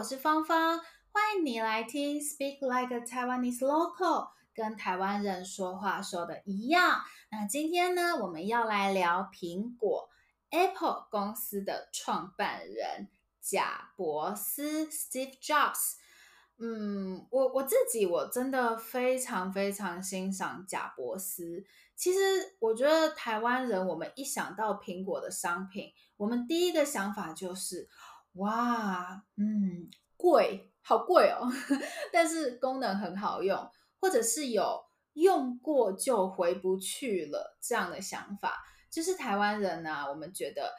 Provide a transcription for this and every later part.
我是芳芳，欢迎你来听 Speak Like a Taiwanese Local，跟台湾人说话说的一样。那今天呢，我们要来聊苹果 Apple 公司的创办人贾伯斯 Steve Jobs。嗯，我我自己我真的非常非常欣赏贾伯斯。其实我觉得台湾人，我们一想到苹果的商品，我们第一个想法就是，哇，嗯，贵，好贵哦。但是功能很好用，或者是有用过就回不去了这样的想法，就是台湾人呢，我们觉得。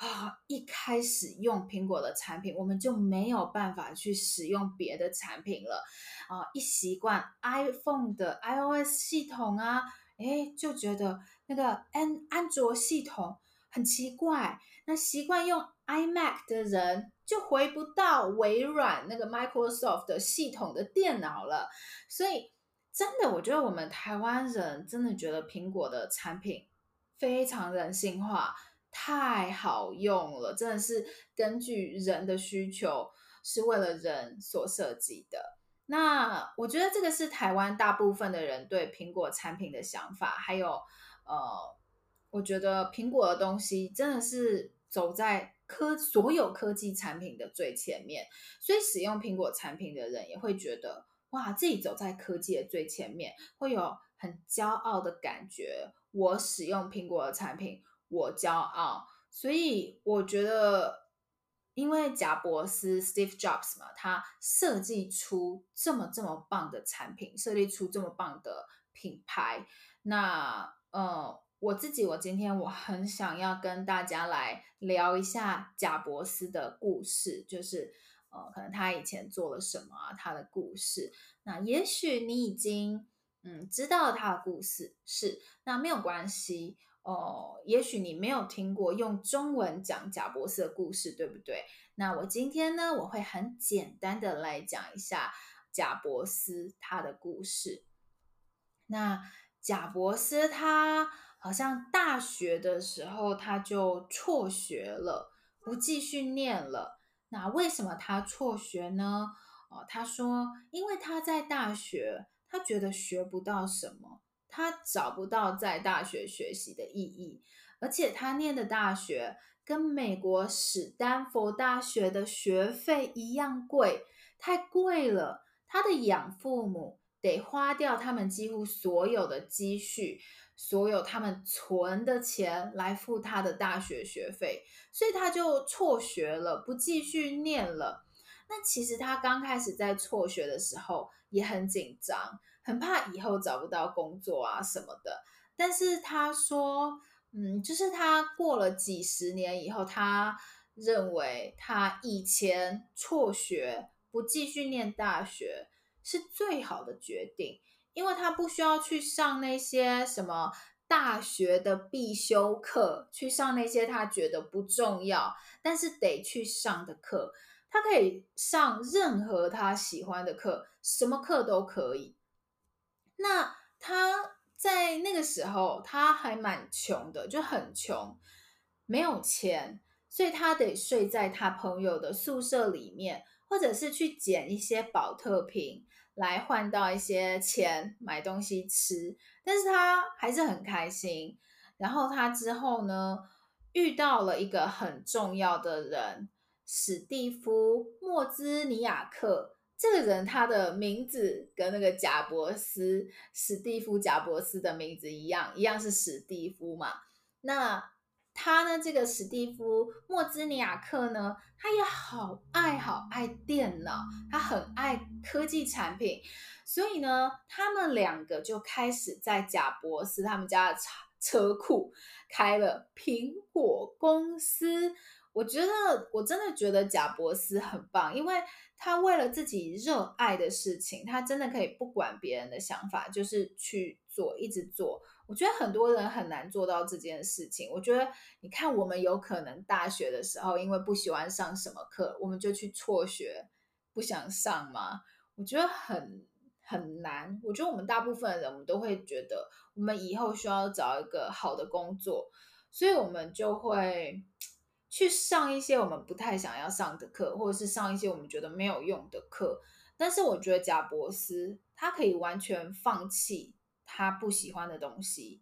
啊，一开始用苹果的产品，我们就没有办法去使用别的产品了。啊，一习惯 iPhone 的 iOS 系统啊，诶，就觉得那个安安卓系统很奇怪。那习惯用 iMac 的人，就回不到微软那个 Microsoft 的系统的电脑了。所以，真的，我觉得我们台湾人真的觉得苹果的产品非常人性化。太好用了，真的是根据人的需求，是为了人所设计的。那我觉得这个是台湾大部分的人对苹果产品的想法，还有呃，我觉得苹果的东西真的是走在科所有科技产品的最前面，所以使用苹果产品的人也会觉得哇，自己走在科技的最前面，会有很骄傲的感觉。我使用苹果的产品。我骄傲，所以我觉得，因为贾伯斯 Steve Jobs 嘛，他设计出这么这么棒的产品，设计出这么棒的品牌，那呃，我自己我今天我很想要跟大家来聊一下贾伯斯的故事，就是呃，可能他以前做了什么，他的故事。那也许你已经嗯知道他的故事，是，那没有关系。哦，也许你没有听过用中文讲贾伯斯的故事，对不对？那我今天呢，我会很简单的来讲一下贾伯斯他的故事。那贾伯斯他好像大学的时候他就辍学了，不继续念了。那为什么他辍学呢？哦，他说，因为他在大学，他觉得学不到什么。他找不到在大学学习的意义，而且他念的大学跟美国史丹佛大学的学费一样贵，太贵了。他的养父母得花掉他们几乎所有的积蓄，所有他们存的钱来付他的大学学费，所以他就辍学了，不继续念了。那其实他刚开始在辍学的时候也很紧张。很怕以后找不到工作啊什么的，但是他说，嗯，就是他过了几十年以后，他认为他以前辍学不继续念大学是最好的决定，因为他不需要去上那些什么大学的必修课，去上那些他觉得不重要，但是得去上的课，他可以上任何他喜欢的课，什么课都可以。那他在那个时候，他还蛮穷的，就很穷，没有钱，所以他得睡在他朋友的宿舍里面，或者是去捡一些保特瓶来换到一些钱买东西吃。但是他还是很开心。然后他之后呢，遇到了一个很重要的人，史蒂夫·莫兹尼亚克。这个人他的名字跟那个贾伯斯、史蒂夫·贾伯斯的名字一样，一样是史蒂夫嘛。那他呢，这个史蒂夫·莫兹尼亚克呢，他也好爱好爱电脑，他很爱科技产品，所以呢，他们两个就开始在贾博斯他们家的车车库开了苹果公司。我觉得我真的觉得贾伯斯很棒，因为他为了自己热爱的事情，他真的可以不管别人的想法，就是去做，一直做。我觉得很多人很难做到这件事情。我觉得你看，我们有可能大学的时候，因为不喜欢上什么课，我们就去辍学，不想上吗？我觉得很很难。我觉得我们大部分的人，我们都会觉得，我们以后需要找一个好的工作，所以我们就会。去上一些我们不太想要上的课，或者是上一些我们觉得没有用的课。但是我觉得贾伯斯他可以完全放弃他不喜欢的东西，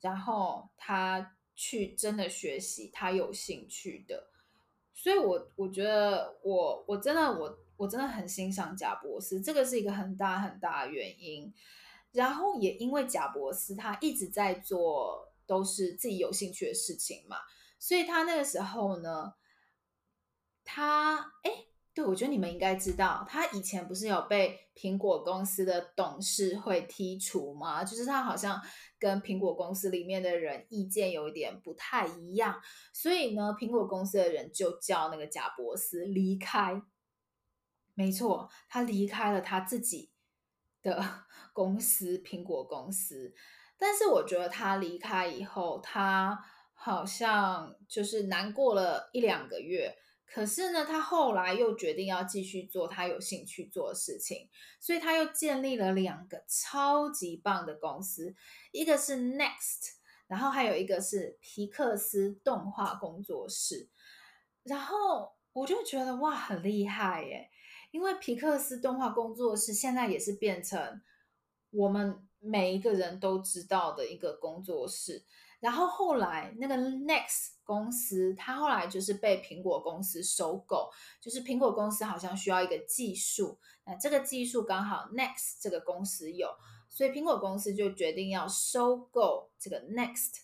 然后他去真的学习他有兴趣的。所以我，我我觉得我我真的我我真的很欣赏贾伯斯，这个是一个很大很大的原因。然后也因为贾伯斯他一直在做都是自己有兴趣的事情嘛，所以他那个时候呢，他哎。对，我觉得你们应该知道，他以前不是有被苹果公司的董事会剔除吗？就是他好像跟苹果公司里面的人意见有一点不太一样，所以呢，苹果公司的人就叫那个贾伯斯离开。没错，他离开了他自己的 公司——苹果公司。但是我觉得他离开以后，他好像就是难过了一两个月。可是呢，他后来又决定要继续做他有兴趣做的事情，所以他又建立了两个超级棒的公司，一个是 Next，然后还有一个是皮克斯动画工作室。然后我就觉得哇，很厉害耶！因为皮克斯动画工作室现在也是变成我们每一个人都知道的一个工作室。然后后来那个 Next 公司，它后来就是被苹果公司收购，就是苹果公司好像需要一个技术，那这个技术刚好 Next 这个公司有，所以苹果公司就决定要收购这个 Next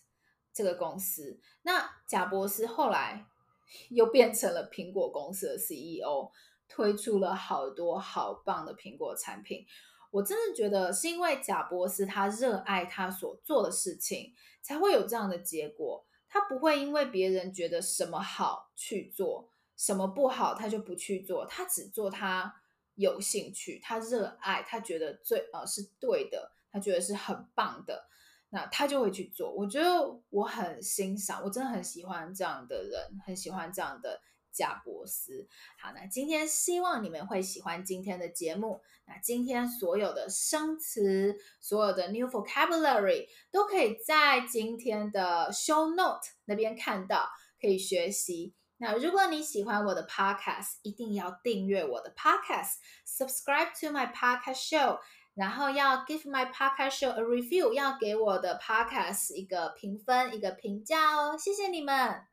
这个公司。那贾博士后来 又变成了苹果公司的 CEO，推出了好多好棒的苹果产品。我真的觉得是因为贾博士他热爱他所做的事情，才会有这样的结果。他不会因为别人觉得什么好去做，什么不好他就不去做。他只做他有兴趣、他热爱、他觉得最呃是对的，他觉得是很棒的，那他就会去做。我觉得我很欣赏，我真的很喜欢这样的人，很喜欢这样的。贾博斯，好，那今天希望你们会喜欢今天的节目。那今天所有的生词，所有的 new vocabulary 都可以在今天的 show note 那边看到，可以学习。那如果你喜欢我的 podcast，一定要订阅我的 podcast，subscribe to my podcast show，然后要 give my podcast show a review，要给我的 podcast 一个评分，一个评价哦。谢谢你们。